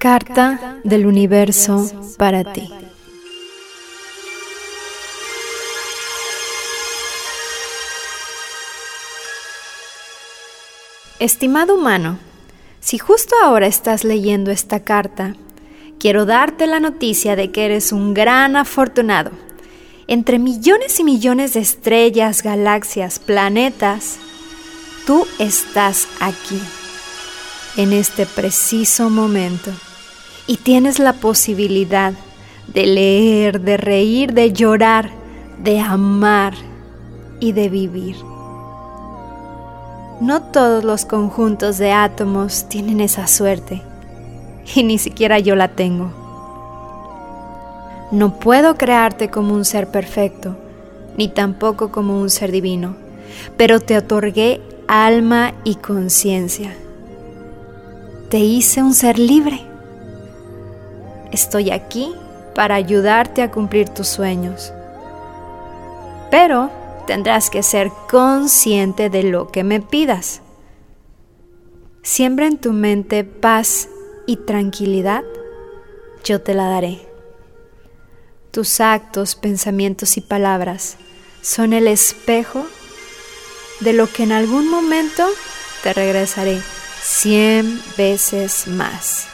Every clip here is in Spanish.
Carta del universo para ti. Estimado humano, si justo ahora estás leyendo esta carta, quiero darte la noticia de que eres un gran afortunado. Entre millones y millones de estrellas, galaxias, planetas, tú estás aquí, en este preciso momento y tienes la posibilidad de leer, de reír, de llorar, de amar y de vivir. No todos los conjuntos de átomos tienen esa suerte y ni siquiera yo la tengo. No puedo crearte como un ser perfecto, ni tampoco como un ser divino, pero te otorgué alma y conciencia. Te hice un ser libre Estoy aquí para ayudarte a cumplir tus sueños. Pero tendrás que ser consciente de lo que me pidas. Siembra en tu mente paz y tranquilidad, yo te la daré. Tus actos, pensamientos y palabras son el espejo de lo que en algún momento te regresaré cien veces más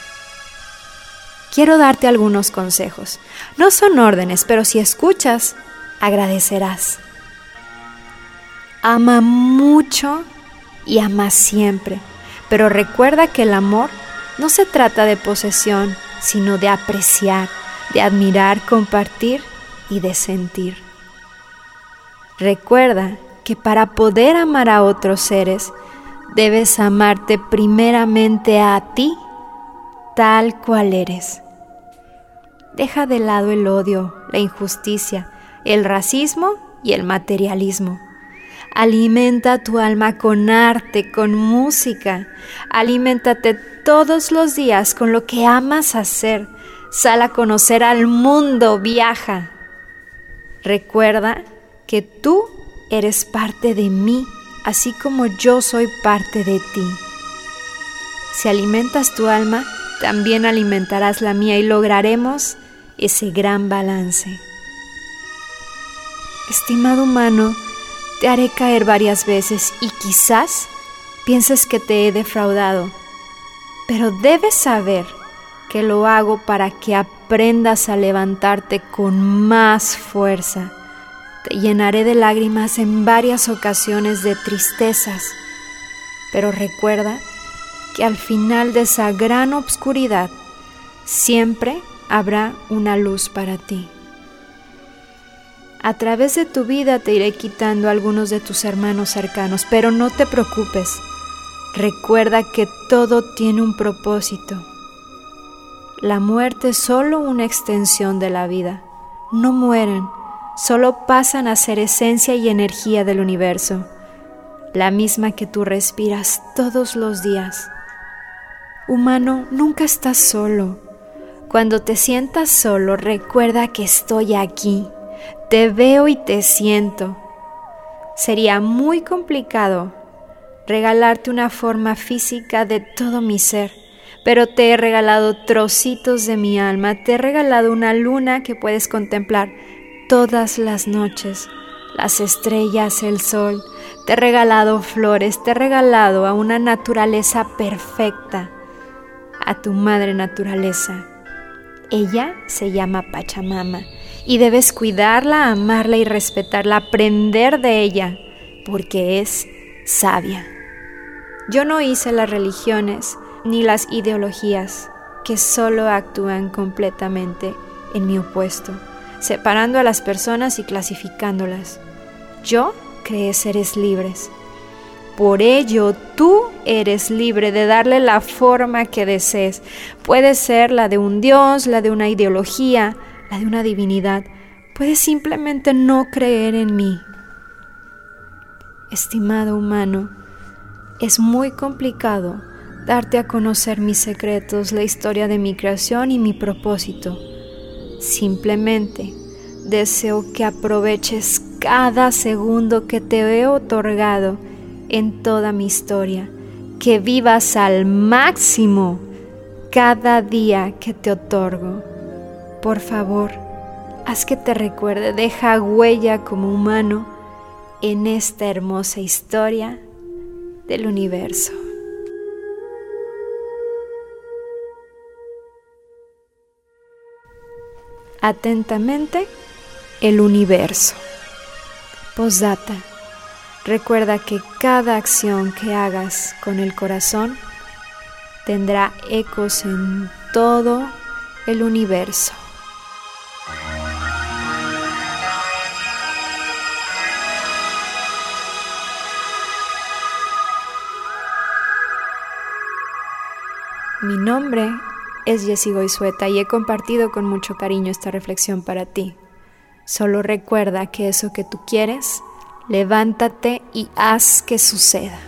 quiero darte algunos consejos. No son órdenes, pero si escuchas, agradecerás. Ama mucho y ama siempre, pero recuerda que el amor no se trata de posesión, sino de apreciar, de admirar, compartir y de sentir. Recuerda que para poder amar a otros seres, debes amarte primeramente a ti, tal cual eres. Deja de lado el odio, la injusticia, el racismo y el materialismo. Alimenta tu alma con arte, con música. Aliméntate todos los días con lo que amas hacer. Sal a conocer al mundo, viaja. Recuerda que tú eres parte de mí, así como yo soy parte de ti. Si alimentas tu alma, también alimentarás la mía y lograremos ese gran balance. Estimado humano, te haré caer varias veces y quizás pienses que te he defraudado, pero debes saber que lo hago para que aprendas a levantarte con más fuerza. Te llenaré de lágrimas en varias ocasiones de tristezas, pero recuerda que al final de esa gran obscuridad siempre habrá una luz para ti. A través de tu vida te iré quitando algunos de tus hermanos cercanos, pero no te preocupes. Recuerda que todo tiene un propósito. La muerte es solo una extensión de la vida. No mueren, solo pasan a ser esencia y energía del universo, la misma que tú respiras todos los días. Humano, nunca estás solo. Cuando te sientas solo, recuerda que estoy aquí. Te veo y te siento. Sería muy complicado regalarte una forma física de todo mi ser, pero te he regalado trocitos de mi alma, te he regalado una luna que puedes contemplar todas las noches, las estrellas, el sol, te he regalado flores, te he regalado a una naturaleza perfecta, a tu madre naturaleza. Ella se llama Pachamama y debes cuidarla, amarla y respetarla, aprender de ella, porque es sabia. Yo no hice las religiones ni las ideologías que solo actúan completamente en mi opuesto, separando a las personas y clasificándolas. Yo creé seres libres por ello, tú eres libre de darle la forma que desees. Puede ser la de un Dios, la de una ideología, la de una divinidad. Puedes simplemente no creer en mí. Estimado humano, es muy complicado darte a conocer mis secretos, la historia de mi creación y mi propósito. Simplemente deseo que aproveches cada segundo que te he otorgado en toda mi historia, que vivas al máximo cada día que te otorgo. Por favor, haz que te recuerde, deja huella como humano en esta hermosa historia del universo. Atentamente, el universo. Postdata. Recuerda que cada acción que hagas con el corazón tendrá ecos en todo el universo. Mi nombre es Jessie Goizueta y he compartido con mucho cariño esta reflexión para ti. Solo recuerda que eso que tú quieres, levántate y haz que suceda.